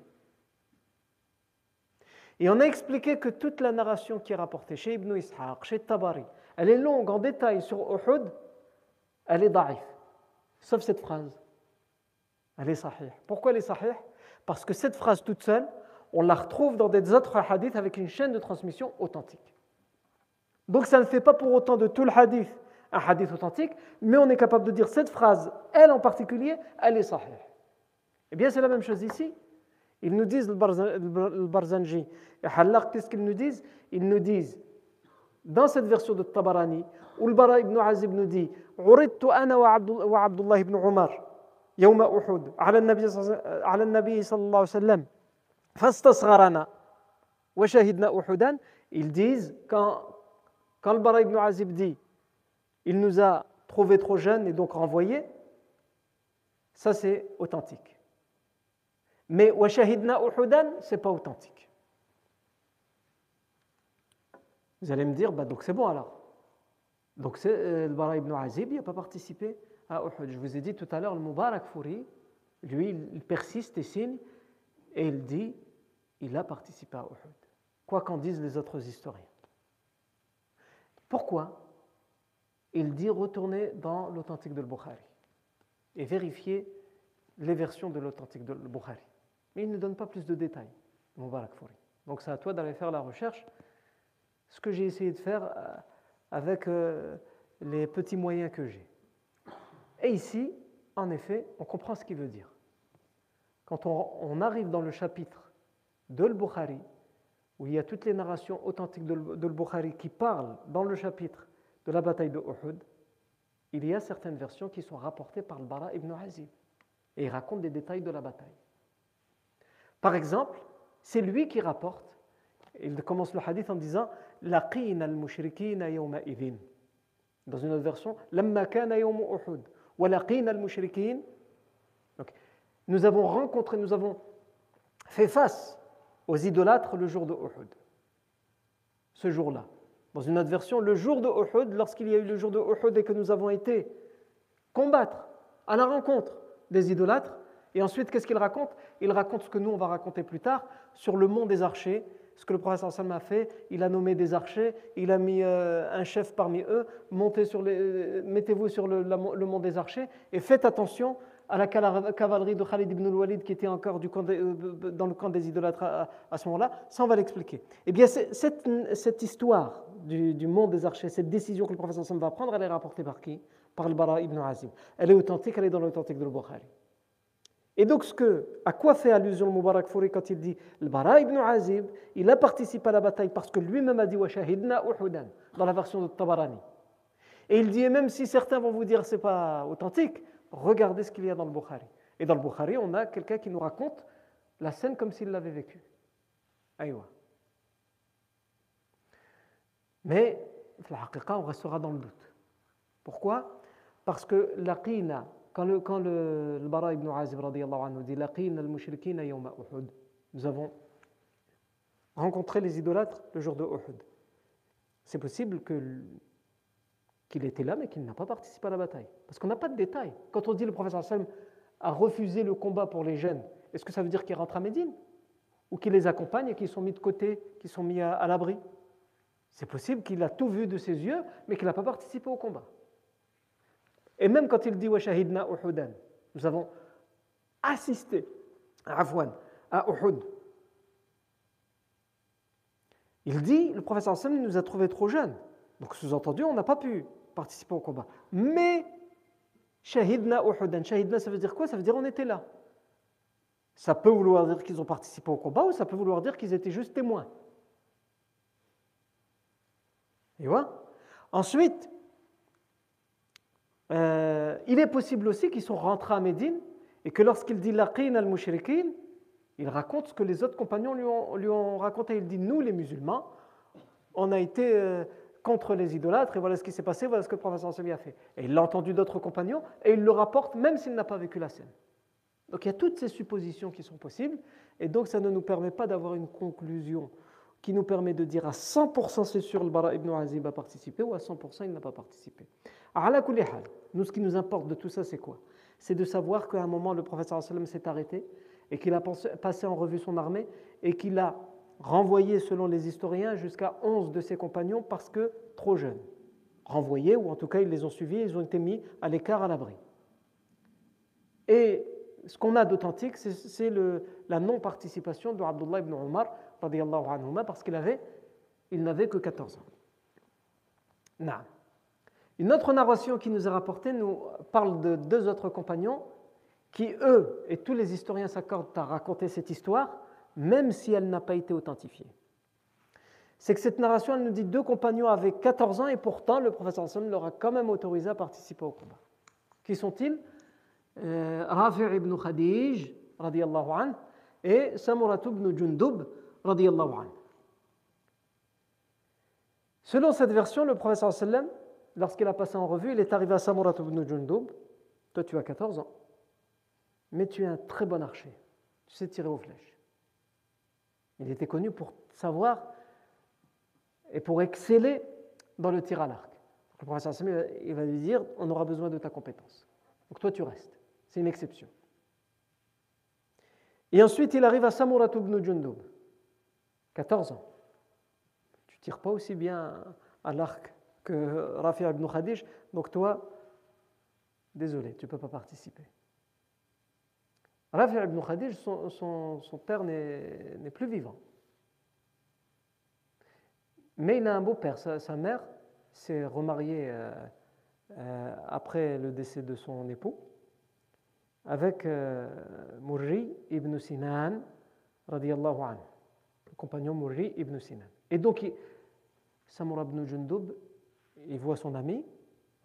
Et on a expliqué que toute la narration qui est rapportée chez Ibn Ishaq, chez Tabari, elle est longue en détail sur Uhud, elle est daif, sauf cette phrase. Elle est sahih. Pourquoi elle est sahih? Parce que cette phrase toute seule, on la retrouve dans des autres hadiths avec une chaîne de transmission authentique. Donc ça ne fait pas pour autant de tout le hadith un hadith authentique, mais on est capable de dire cette phrase, elle en particulier, elle est sahih. Eh bien c'est la même chose ici. Ils nous disent, le Barzanji et Hallaq, qu'est-ce qu'ils nous disent? Ils nous disent, dans cette version de Tabarani, où le Bara ibn Azib nous dit « ana wa Abdullah ibn Umar » يوم أحد على النبي على النبي صلى الله عليه وسلم فاستصغرنا وشهدنا أحدا ils disent quand, quand le Bara ibn Azib dit il nous a trouvé trop jeunes et donc renvoyés ça c'est authentique mais وشهدنا أحدا c'est pas authentique Vous allez me dire, bah, donc c'est bon alors. Donc euh, le Bara ibn Azib, il n'a pas participé à Uhud. Je vous ai dit tout à l'heure, le Mubarak Fouri, lui, il persiste et signe, et il dit, il a participé à Uhud. Quoi qu'en disent les autres historiens. Pourquoi Il dit retourner dans l'authentique de Bukhari et vérifier les versions de l'authentique de Bukhari. Mais il ne donne pas plus de détails, Mubarak Fouri. Donc c'est à toi d'aller faire la recherche ce que j'ai essayé de faire euh, avec euh, les petits moyens que j'ai. Et ici, en effet, on comprend ce qu'il veut dire. Quand on, arrive dans le chapitre de l'Bukhari, où il y a toutes les narrations authentiques de l'Bukhari qui parlent dans le chapitre de la bataille de Uhud, il y a certaines versions qui sont rapportées par le Bara ibn Azib. Et il raconte des détails de la bataille. Par exemple, c'est lui qui rapporte, il commence le hadith en disant al-mushrikina. Dans une autre version, Lamma kana. Donc, nous avons rencontré, nous avons fait face aux idolâtres le jour de Uhud. Ce jour-là. Dans une autre version, le jour de Uhud, lorsqu'il y a eu le jour de Uhud et que nous avons été combattre à la rencontre des idolâtres. Et ensuite, qu'est-ce qu'il raconte? Il raconte ce que nous, on va raconter plus tard sur le mont des archers ce que le prophète sallam a fait, il a nommé des archers, il a mis euh, un chef parmi eux, euh, mettez-vous sur le, mont des archers et faites attention à la cavalerie de Khalid ibn al-Walid qui était encore du euh, dans le camp des idolâtres à, ce moment-là. Ça, on va l'expliquer. Eh bien, cette, histoire du, mont des archers, cette décision que le prophète sallam va prendre, elle est rapportée par qui? Par le Bara ibn Azim. Elle est authentique, elle est dans l'authentique de Bukhari. Et donc, à quoi fait allusion le Mubarak Fouri quand il dit le Bara ibn Azib, il a participé à la bataille parce que lui-même a dit Wa shahidna Uhudan dans la version de Tabarani. Et il dit, et même si certains vont vous dire c'est pas authentique, regardez ce qu'il y a dans le Bukhari. Et dans le Bukhari, on a quelqu'un qui nous raconte la scène comme s'il l'avait vécue. Aïwa. Mais, on restera dans le doute. Pourquoi? Parce que l'aqina quand le, quand le, le Bara ibn Azib anhu dit al nous avons rencontré les idolâtres le jour de Uhud. C'est possible que qu'il était là, mais qu'il n'a pas participé à la bataille. Parce qu'on n'a pas de détails. Quand on dit le professeur Sallam a refusé le combat pour les jeunes, est-ce que ça veut dire qu'il rentre à Médine? Ou qu'il les accompagne et qu'ils sont mis de côté, qu'ils sont mis à l'abri? C'est possible qu'il a tout vu de ses yeux, mais qu'il n'a pas participé au combat. Et même quand il dit Washahidna Uhudan, nous avons assisté à à Uhud. Il dit, le professeur Hassan nous a trouvés trop jeunes. Donc sous-entendu, on n'a pas pu participer au combat. Mais Shahidna Uhudan, Shahidna ça veut dire quoi? Ça veut dire on était là. Ça peut vouloir dire qu'ils ont participé au combat ou ça peut vouloir dire qu'ils étaient juste témoins. Et voilà. Ensuite, euh, il est possible aussi qu'ils sont rentrés à Médine et que lorsqu'il dit laqin al-mushrikin, il raconte ce que les autres compagnons lui ont, raconté. Il dit Nous, les musulmans, on a été euh, contre les idolâtres et voilà ce qui s'est passé, voilà ce que le professeur a fait. Et il l'a entendu d'autres compagnons et il le rapporte même s'il n'a pas vécu la scène. Donc il y a toutes ces suppositions qui sont possibles et donc ça ne nous permet pas d'avoir une conclusion qui nous permet de dire à 100% c'est sûr le Bara ibn Azib a participé ou à 100% il n'a pas participé. Nous, ce qui nous importe de tout ça, c'est quoi? C'est de savoir qu'à un moment, le professeur s'est arrêté et qu'il a passé en revue son armée et qu'il a renvoyé, selon les historiens, jusqu'à 11 de ses compagnons parce que trop jeunes. Renvoyés, ou en tout cas, ils les ont suivis, ils ont été mis à l'écart, à l'abri. Et ce qu'on a d'authentique, c'est la non-participation de Abdullah ibn Omar, parce qu'il avait, il n'avait que 14 ans. Une autre narration qui nous est rapportée nous parle de deux autres compagnons qui, eux, et tous les historiens s'accordent à raconter cette histoire, même si elle n'a pas été authentifiée. c'est que cette narration, nous dit deux compagnons avaient 14 ans et pourtant le professeur sallam leur a quand même autorisé à participer au combat. Qui sont-ils? Euh, Rafi' ibn Khadij, radiallahu anhu, et Samurat ibn Jundub, Selon cette version, le professeur sallam, lorsqu'il a passé en revue, il est arrivé à Samurat ibn Jundub. Toi, tu as 14 ans, mais tu es un très bon archer. Tu sais tirer aux flèches. Il était connu pour savoir et pour exceller dans le tir à l'arc. Le professeur Samuel il va lui dire on aura besoin de ta compétence. Donc toi, tu restes. C'est une exception. Et ensuite, il arrive à Samurat ibn 14 ans. Tu tires pas aussi bien à l'arc que Rafi ibn Khadij, donc toi, désolé, tu ne peux pas participer. Rafi ibn Khadij, son, père n'est plus vivant. Mais il a un beau-père. Sa, mère s'est remariée euh, euh, après le décès de son époux avec euh, Murri ibn Sinan, radiallahu anhu, compagnon Murri ibn Sinan. Et donc, Samura ibn Jundub, il voit son ami,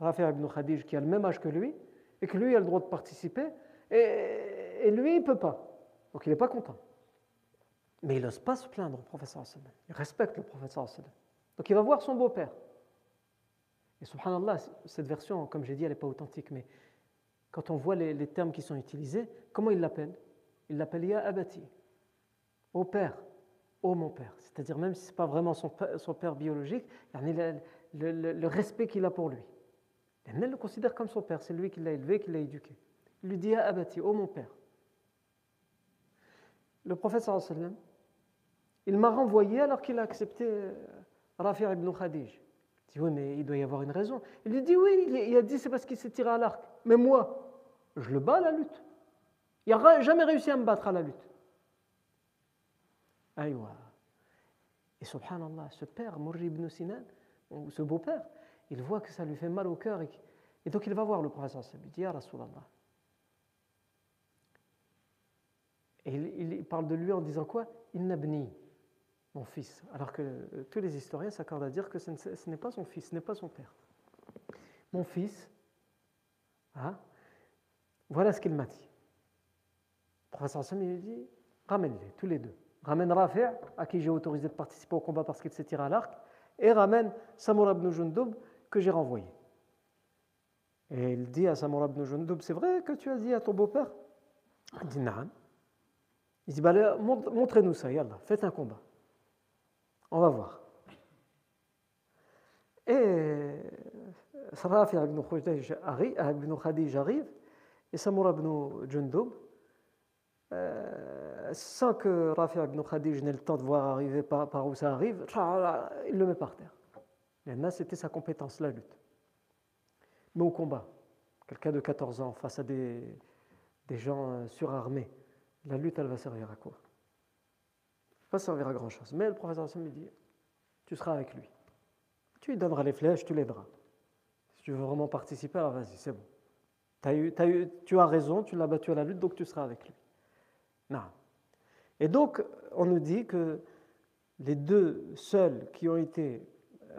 Rafi ibn Khadij, qui a le même âge que lui, et que lui a le droit de participer, et, lui, il ne peut pas. Donc, il n'est pas content. Mais il n'ose pas se plaindre au professeur Il respecte le professeur donc il va voir son beau-père. Et subhanallah, cette version, comme j'ai dit, elle n'est pas authentique, mais quand on voit les, termes qui sont utilisés, comment il l'appelle? Il l'appelle Ya Abati, au père, ô mon père. C'est-à-dire, même si ce n'est pas vraiment son père, son père biologique, le, le, respect qu'il a pour lui. Il le considère comme son père, c'est lui qui l'a élevé, qui l'a éduqué. Il lui dit Ya Abati, ô mon père. Le prophète sallam, il m'a renvoyé alors qu'il a accepté euh, Rafi' ibn Khadij. Il dit Oui, mais il doit y avoir une raison. Il lui dit Oui, il a dit c'est parce qu'il s'est tiré à l'arc. Mais moi, je le bats à la lutte. Il n'a jamais réussi à me battre à la lutte. Aïwa. Et subhanallah, ce père, Murri ibn Sinan, ce beau-père, il voit que ça lui fait mal au cœur. Et, donc il va voir le professeur. Il dit Ya Rasulallah. Et il, il, parle de lui en disant quoi Il nabni mon fils. Alors que euh, tous les historiens s'accordent à dire que ce n'est pas son fils, ce n'est pas son père. Mon fils, hein, voilà ce qu'il m'a dit. Le professeur Sam lui dit ramène-les, tous les deux. Ramène Rafi', à qui j'ai autorisé de participer au combat parce qu'il s'est tiré à l'arc, et ramène Samura ibn Jundub, que j'ai renvoyé. Et il dit à Samura ibn Jundub C'est vrai que tu as dit à ton beau-père? Il dit Non. Il dit bah, Montrez-nous ça, yallah, faites un combat. On va voir. Et Rafi ibn Khadij arrive, et Samura ibn Jundub, euh, sans que Rafi ibn Khadij n'ait le temps de voir arriver par, où ça arrive, il le met par terre. Là, c'était sa compétence, la lutte. Mais au combat, quelqu'un de 14 ans face à des, gens euh, surarmés, la lutte, elle va servir à quoi? Pas servir à grand-chose. Mais le professeur Hassan lui dit, tu seras avec lui. Tu lui donneras les flèches, tu l'aideras. Si tu veux vraiment participer, vas-y, c'est bon. Tu as raison, tu l'as battu à la lutte, donc tu seras avec lui. Non. Et donc, on nous dit que les deux seuls qui ont été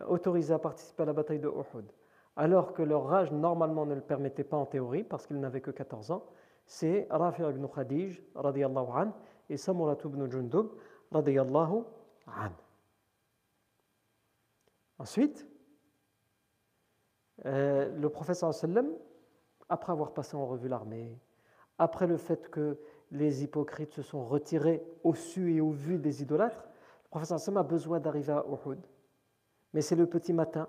autorisés à participer à la bataille de Uhud, alors que leur âge normalement ne le permettait pas en théorie, parce qu'ils n'avaient que 14 ans, c'est Rafi ibn Khadij, radiallahu anhu, et Samurat ibn Jundub, radiyallahu Ensuite, euh, le professeur sallam, après avoir passé en revue l'armée, après le fait que les hypocrites se sont retirés au su et au vu des idolâtres, le professeur sallam a besoin d'arriver à Uhud. Mais c'est le petit matin,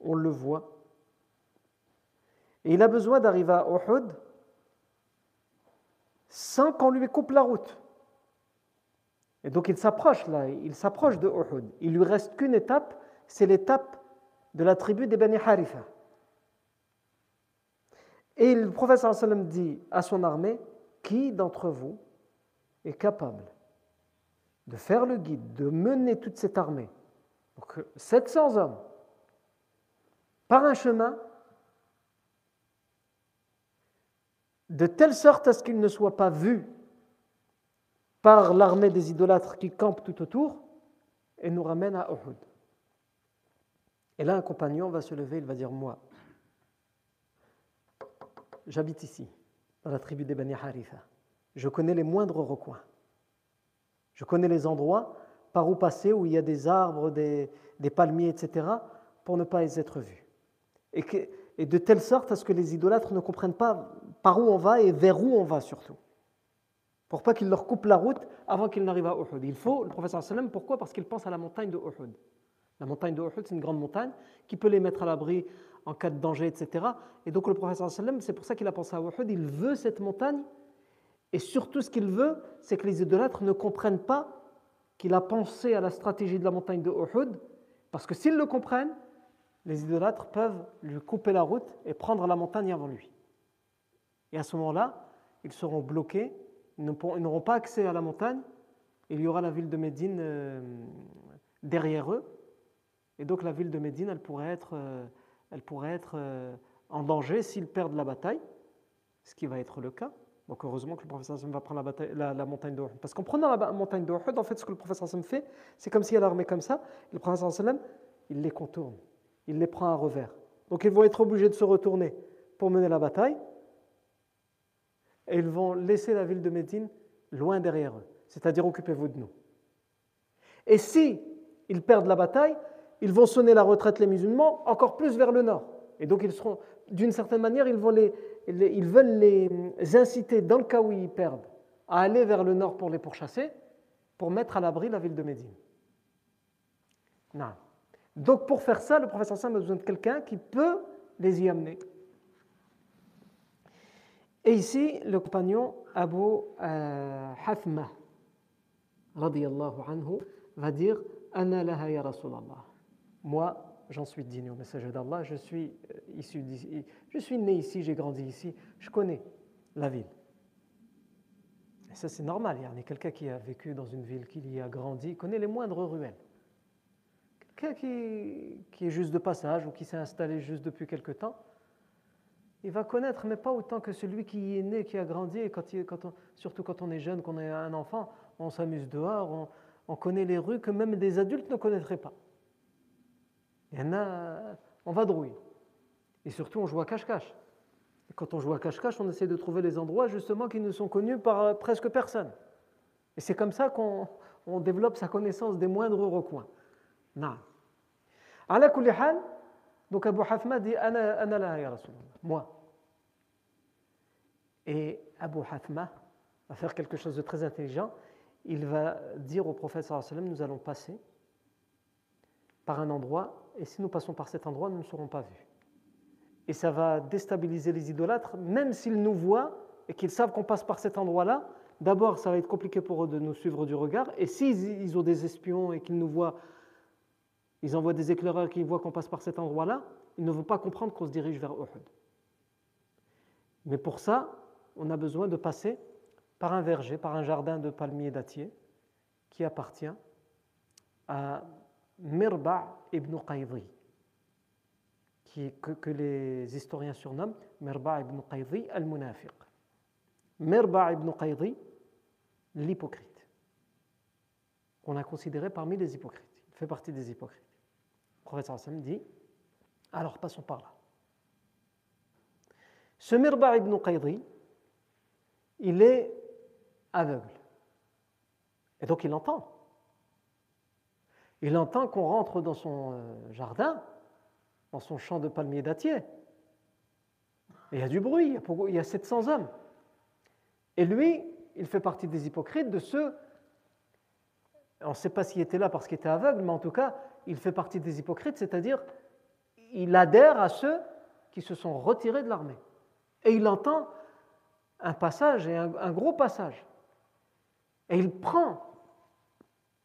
on le voit. Et il a besoin d'arriver à Uhud sans qu'on lui coupe la route. Et donc il s'approche là, il s'approche de Uhud. Il lui reste qu'une étape, c'est l'étape de la tribu des Bani Harifa. Et le prophète dit à son armée Qui d'entre vous est capable de faire le guide, de mener toute cette armée, donc 700 hommes, par un chemin, de telle sorte à ce qu'ils ne soient pas vus par l'armée des idolâtres qui campent tout autour, et nous ramène à Uhud. Et là, un compagnon va se lever, il va dire Moi, j'habite ici, dans la tribu des Bani Haritha. Je connais les moindres recoins. Je connais les endroits par où passer, où il y a des arbres, des, palmiers, etc., pour ne pas être vus. Et, de telle sorte à ce que les idolâtres ne comprennent pas par où on va et vers où on va surtout. Pour pas qu'ils leur coupent la route avant qu'ils n'arrivent à Uhud. Il faut, le professeur sallam, pourquoi? Parce qu'il pense à la montagne de Uhud. La montagne de Uhud, c'est une grande montagne qui peut les mettre à l'abri en cas de danger, etc. Et donc le sallam, c'est pour ça qu'il a pensé à Uhud. Il veut cette montagne et surtout ce qu'il veut, c'est que les idolâtres ne comprennent pas qu'il a pensé à la stratégie de la montagne de Uhud, parce que s'ils le comprennent, les idolâtres peuvent lui couper la route et prendre la montagne avant lui. Et à ce moment-là, ils seront bloqués, ils n'auront pas accès à la montagne, il y aura la ville de Médine euh, derrière eux, et donc la ville de Médine, elle pourrait être, euh, elle pourrait être euh, en danger s'ils perdent la bataille, ce qui va être le cas. Donc heureusement que le professeur Hassan va prendre la, la, montagne de Parce qu'en prenant la montagne de en fait, ce que le professeur Hassan fait, c'est comme s'il a l'armée comme ça, le professeur Hassan, il les contourne, il les prend à revers. Donc ils vont être obligés de se retourner pour mener la bataille, et ils vont laisser la ville de Médine loin derrière eux, c'est-à-dire occupez-vous de nous. Et si ils perdent la bataille, ils vont sonner la retraite les musulmans encore plus vers le nord. Et donc ils seront, d'une certaine manière, ils, vont les, veulent les inciter, dans le cas où ils perdent, à aller vers le nord pour les pourchasser, pour mettre à l'abri la ville de Médine. Non. Donc pour faire ça, le professeur Sam a besoin de quelqu'un qui peut les y amener. Et ici, le compagnon Abu euh, Hafma, anhu, va dire Ana laha ya Rasulallah. Moi, j'en suis digne au messager d'Allah, je suis euh, issu je suis né ici, j'ai grandi ici, je connais la ville. Et ça, c'est normal. Il y a quelqu'un qui a vécu dans une ville, qui y a grandi, connaît les moindres ruelles. Quelqu'un qui, est juste de passage ou qui s'est installé juste depuis quelque temps, il va connaître, mais pas autant que celui qui est né, qui a grandi, surtout quand on est jeune, qu'on est un enfant, on s'amuse dehors, on, connaît les rues que même des adultes ne connaîtraient pas. On va drouiller. Et surtout, on joue à cache-cache. Quand on joue à cache-cache, on essaie de trouver les endroits justement qui ne sont connus par euh, presque personne. Et c'est comme ça qu'on développe sa connaissance des moindres recoins. Donc Abu Hafma dit moi. Et Abu Hafma va faire quelque chose de très intelligent. Il va dire au prophète Nous allons passer par un endroit, et si nous passons par cet endroit, nous ne serons pas vus. Et ça va déstabiliser les idolâtres, même s'ils nous voient et qu'ils savent qu'on passe par cet endroit-là. D'abord, ça va être compliqué pour eux de nous suivre du regard. Et s'ils ont des espions et qu'ils nous voient ils envoient des éclaireurs qui voient qu'on passe par cet endroit-là, ils ne vont pas comprendre qu'on se dirige vers Uhud. Mais pour ça, on a besoin de passer par un verger, par un jardin de palmiers dattiers qui appartient à Mirba ibn Qaydi, qui, que, les historiens surnomment Mirba ibn Qaydi al-Munafiq. Mirba ibn Qaydi, l'hypocrite, qu'on a considéré parmi les hypocrites. Il fait partie des hypocrites professeur Hassan dit alors passons par là. Ce Mirba ibn Qaydi, il est aveugle. Et donc il entend. Il entend qu'on rentre dans son euh, jardin, dans son champ de palmiers dattiers. Il y a du bruit, il y a 700 hommes. Et lui, il fait partie des hypocrites, de ceux, on ne sait pas s'il était là parce qu'il était aveugle, mais en tout cas, il fait partie des hypocrites, c'est-à-dire il adhère à ceux qui se sont retirés de l'armée. Et il entend un passage, et un, gros passage. Et il prend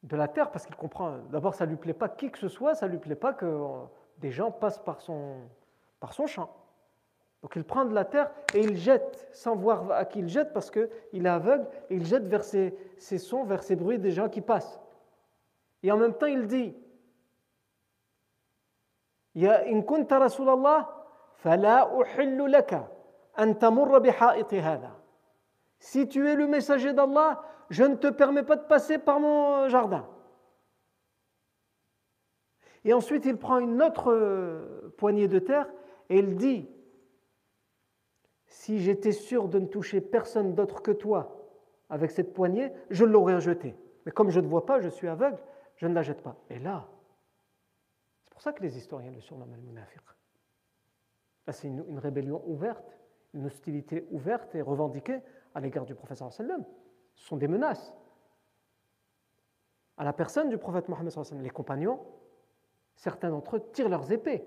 de la terre parce qu'il comprend. D'abord, ça lui plaît pas qui que ce soit, ça lui plaît pas que euh, des gens passent par son, par son champ. Donc il prend de la terre et il jette, sans voir à qui il jette parce qu'il est aveugle, et il jette vers ses, sons, vers ses bruits des gens qui passent. Et en même temps, il dit Si tu es le messager d'Allah, je ne te permets pas de passer par mon jardin. Et ensuite, il prend une autre euh, poignée de terre et il dit Si j'étais sûr de ne toucher personne d'autre que toi avec cette poignée, je l'aurais jetée. Mais comme je ne vois pas, je suis aveugle, je ne la jette pas. Et là, c'est pour ça que les historiens le surnomment le munafiq. Là, c'est une, rébellion ouverte, une hostilité ouverte et revendiquée à l'égard du professeur sallam. Sont des menaces à la personne du prophète Mohammed. Les compagnons, certains d'entre eux tirent leurs épées,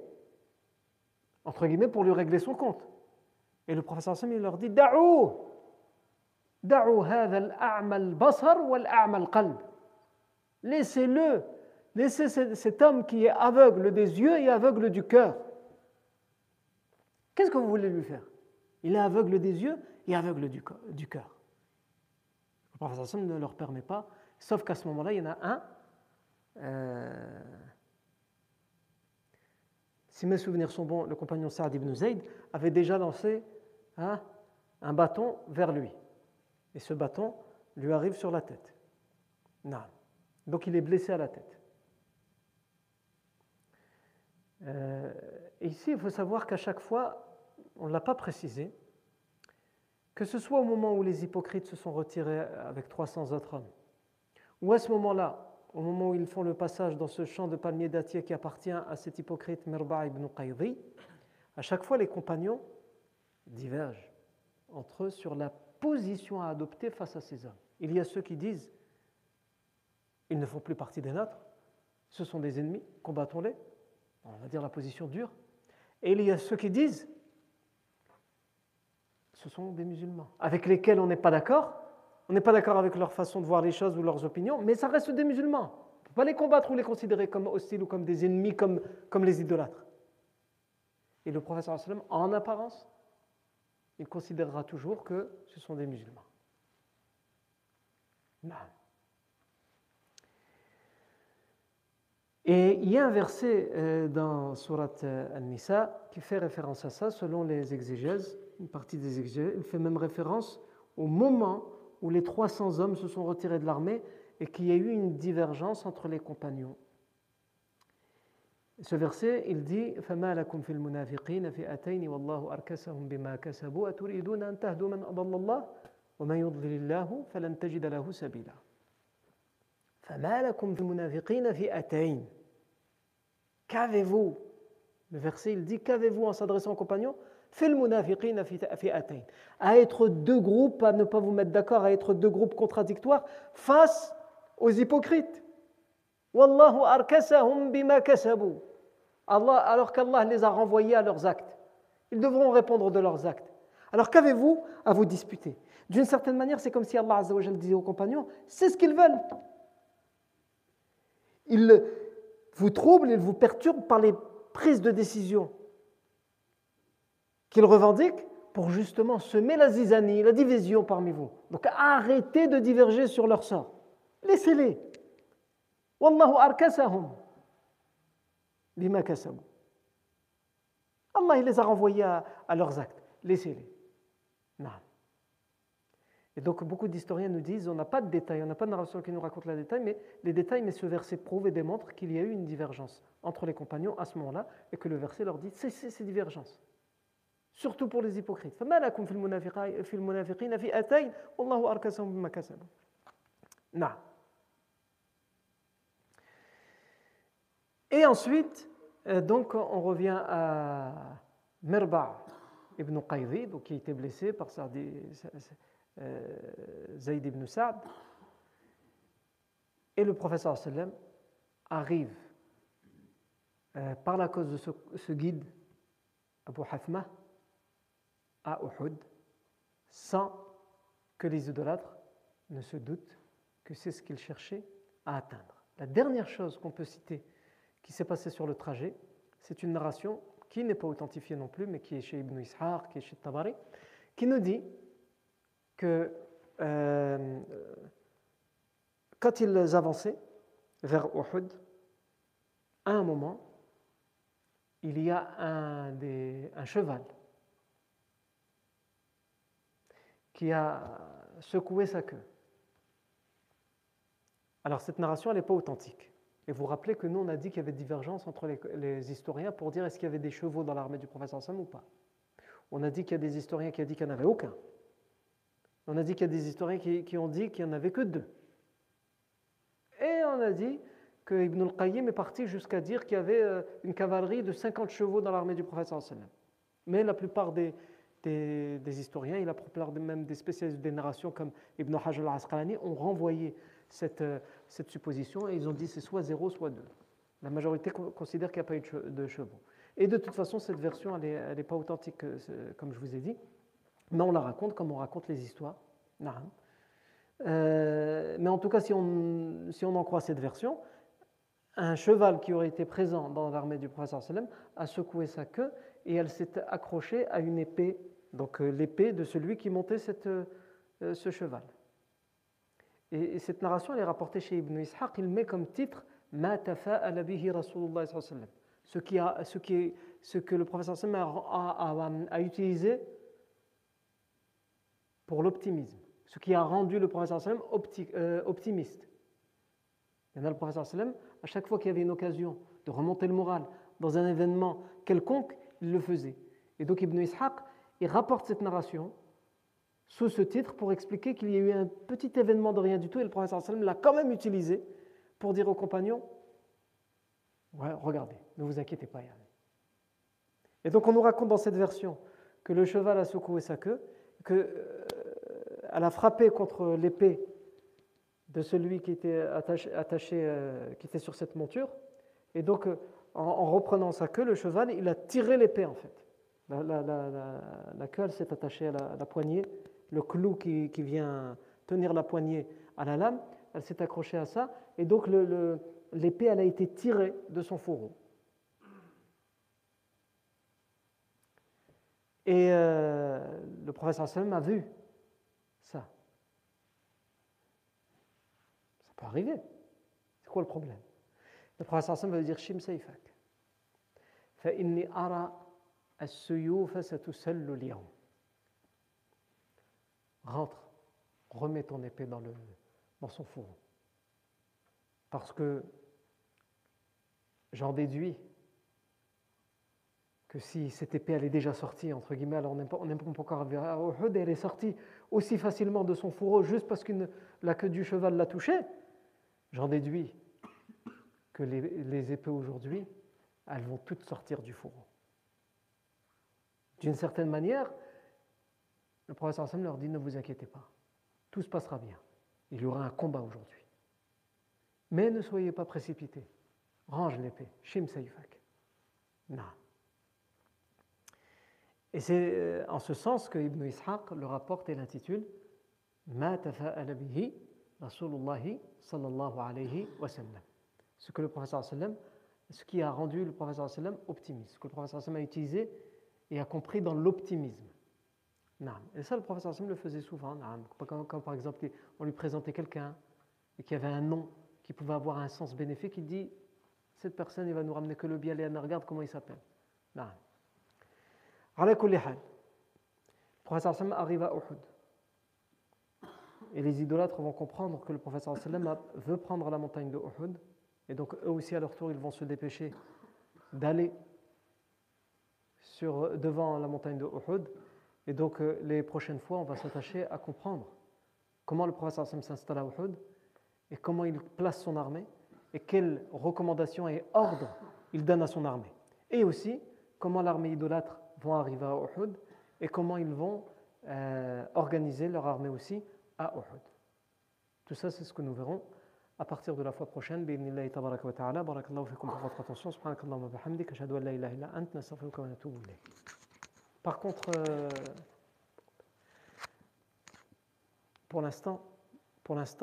entre guillemets, pour lui régler son compte. Et le sallam, il leur dit Da'ou Da'ou basar wal qalb. Laissez-le, laissez cet homme qui est aveugle des yeux et aveugle du cœur. Qu'est-ce que vous voulez lui faire? Il est aveugle des yeux et aveugle du cœur. Le ne leur permet pas, sauf qu'à ce moment-là, il y en a un. Euh, si mes souvenirs sont bons, le compagnon Saad ibn Zayd avait déjà lancé hein, un bâton vers lui. Et ce bâton lui arrive sur la tête. Non. Donc il est blessé à la tête. Euh, et ici, il faut savoir qu'à chaque fois, on ne l'a pas précisé, que ce soit au moment où les hypocrites se sont retirés avec 300 autres hommes, ou à ce moment-là, au moment où ils font le passage dans ce champ de palmiers dattiers qui appartient à cet hypocrite Mirba ibn Qaydi, à chaque fois les compagnons divergent entre eux sur la position à adopter face à ces hommes. Il y a ceux qui disent ils ne font plus partie des nôtres, ce sont des ennemis, combattons-les. On va dire la position dure. Et il y a ceux qui disent ce sont des musulmans, avec lesquels on n'est pas d'accord. On n'est pas d'accord avec leur façon de voir les choses ou leurs opinions, mais ça reste des musulmans. On ne peut pas les combattre ou les considérer comme hostiles ou comme des ennemis, comme, les idolâtres. Et le prophète, en apparence, il considérera toujours que ce sont des musulmans. Et il y a un verset euh, dans Surat euh, An-Nisa qui fait référence à ça selon les exégèses une partie des exégètes, il fait même référence au moment où les 300 hommes se sont retirés de l'armée et qu'il y a eu une divergence entre les compagnons. Ce verset, il dit فما لكم في المنافقين فئتين والله أركسهم بما كسبوا أتريدون أن تهدوا من أضل الله ومن يضلل الله فلن تجد له سبيلا فما لكم في المنافقين فئتين Qu'avez-vous Le verset, il dit Qu'avez-vous en s'adressant aux compagnons À être deux groupes, à ne pas vous mettre d'accord, à être deux groupes contradictoires face aux hypocrites. Wallahu arkasahum bima kasabu. Allah, alors qu'Allah les a renvoyés à leurs actes. Ils devront répondre de leurs actes. Alors qu'avez-vous à vous disputer? D'une certaine manière, c'est comme si Allah disait aux compagnons, c'est ce qu'ils veulent. Ils vous troublent, ils vous perturbent par les prises de décision qu'ils revendiquent pour justement semer la zizanie, la division parmi vous. Donc arrêtez de diverger sur leur sort. Laissez-les. Wallahu arkasahum bima kasabu. Allah les a renvoyés à, leurs actes. Laissez-les. Et donc beaucoup d'historiens nous disent, on n'a pas de détails, on n'a pas de narration qui nous raconte les détails, mais les détails, mais ce verset prouve et démontre qu'il y a eu une divergence entre les compagnons à ce moment-là, et que le verset leur dit, c'est ces divergences surtout pour les hypocrites. Et ensuite, euh, on revient à Mirba ibn Qaydi, qui a été blessé par euh, Zayd ibn Sa'd. Et le professeur sallam arrive euh, par la cause de ce, ce guide, Abu Hafmah, à Uhud sans que les idolâtres ne se doutent que c'est ce qu'ils cherchaient à atteindre. La dernière chose qu'on peut citer qui s'est passée sur le trajet, c'est une narration qui n'est pas authentifiée non plus, mais qui est chez Ibn Ishaq, qui est chez Tabari, qui nous dit que euh, quand ils avançaient vers Uhud, à un moment, il y a un, cheval qui a secoué sa queue. Alors cette narration, elle n'est pas authentique. Et vous rappelez que nous, on a dit qu'il y avait divergence entre les, historiens pour dire est-ce qu'il y avait des chevaux dans l'armée du prophète Sam ou pas. On a dit qu'il y a des historiens qui ont dit qu'il n'y en avait aucun. On a dit qu'il y a des historiens qui, ont dit qu'il n'y en avait que deux. Et on a dit que Ibn al-Qayyim est parti jusqu'à dire qu'il y avait euh, une cavalerie de 50 chevaux dans l'armée du prophète Mais la plupart des, des, historiens et la même des spécialistes des narrations comme Ibn Hajar al-Asqalani ont renvoyé cette, euh, cette supposition et ils ont dit c'est soit 0, soit 2. La majorité considère qu'il n'y a pas eu de chevaux. Et de toute façon, cette version, elle n'est pas authentique, euh, comme je vous ai dit, mais on la raconte comme on raconte les histoires. Euh, mais en tout cas, si on, si on en croit cette version, un cheval qui aurait été présent dans l'armée du prophète a secoué sa queue et elle s'est accrochée à une épée, donc euh, l'épée de celui qui montait cette, ce cheval. Et, cette narration, elle est rapportée chez Ibn Ishaq, il met comme titre Ma tafa'ala bihi Rasulullah ce, qui a, ce, qui ce que le professeur a, a, a, utilisé pour l'optimisme, ce qui a rendu le professeur opti, euh, optimiste. Et le professeur à chaque fois qu'il y avait une occasion de remonter le moral dans un événement quelconque, il le faisait. Et donc Ibn Ishaq, il rapporte cette narration sous ce titre pour expliquer qu'il y a eu un petit événement de rien du tout et le professeur sallam l'a quand même utilisé pour dire aux compagnons ouais, regardez, ne vous inquiétez pas. Et donc on nous raconte dans cette version que le cheval a secoué sa queue, qu'elle euh, a frappé contre l'épée de celui qui était attaché, euh, qui était sur cette monture. Et donc, euh, en, reprenant sa queue, le cheval, il a tiré l'épée en fait. La, queue, s'est attachée à la, poignée le clou qui, vient tenir la poignée à la lame, elle s'est accrochée à ça, et donc l'épée, elle a été tirée de son fourreau. Et euh, le professeur Sallam a vu ça. Ça peut arriver. C'est quoi le problème? Le professeur Sallam va dire Shim Saifak. فإني أرى السيوف ستسل اليوم rentre, remets ton épée dans, le, dans son fourreau. Parce que j'en déduis que si cette épée elle est déjà sortie, entre guillemets, alors on n'est pas, encore arrivé à Uhud, elle est sortie aussi facilement de son fourreau juste parce que la queue du cheval l'a touchée, j'en déduis que les, les épées aujourd'hui, elles vont toutes sortir du fourreau. D'une certaine manière, le professeur Sam leur dit Ne vous inquiétez pas, tout se passera bien. Il y aura un combat aujourd'hui. Mais ne soyez pas précipités. Range l'épée. Shim Saifak. Non. Et c'est euh, en ce sens que Ibn Ishaq le rapporte et l'intitule Ma tafa'ala Rasulullah sallallahu alayhi wa sallam. Ce que le professeur sallam, ce qui a rendu le professeur sallam optimiste, ce que le professeur sallam a utilisé et a compris dans l'optimisme. Et ça, le professeur Sam le faisait souvent. Quand, par exemple on lui présentait quelqu'un et qu'il avait un nom qui pouvait avoir un sens bénéfique, il dit cette personne, il va nous ramener que le bien, et regarde comment il s'appelle. Le professeur Sam arrive à Uhud. Et les idolâtres vont comprendre que le professeur Sallam veut prendre la montagne de Uhud. Et donc eux aussi à leur tour, ils vont se dépêcher d'aller devant la montagne de Uhud et donc, euh, les prochaines fois, on va s'attacher à comprendre comment le prophète s'installe à Uhud et comment il place son armée et quelles recommandations et ordres il donne à son armée. Et aussi, comment l'armée idolâtre va arriver à Uhud et comment ils vont euh, organiser leur armée aussi à Uhud. Tout ça, c'est ce que nous verrons à partir de la fois prochaine. Barakallahu fikum pour votre attention. Subhanakallahu wa bihamdik. Ashhadu an la ant. Wa. Par contre, euh, pour l'instant, pour l'instant,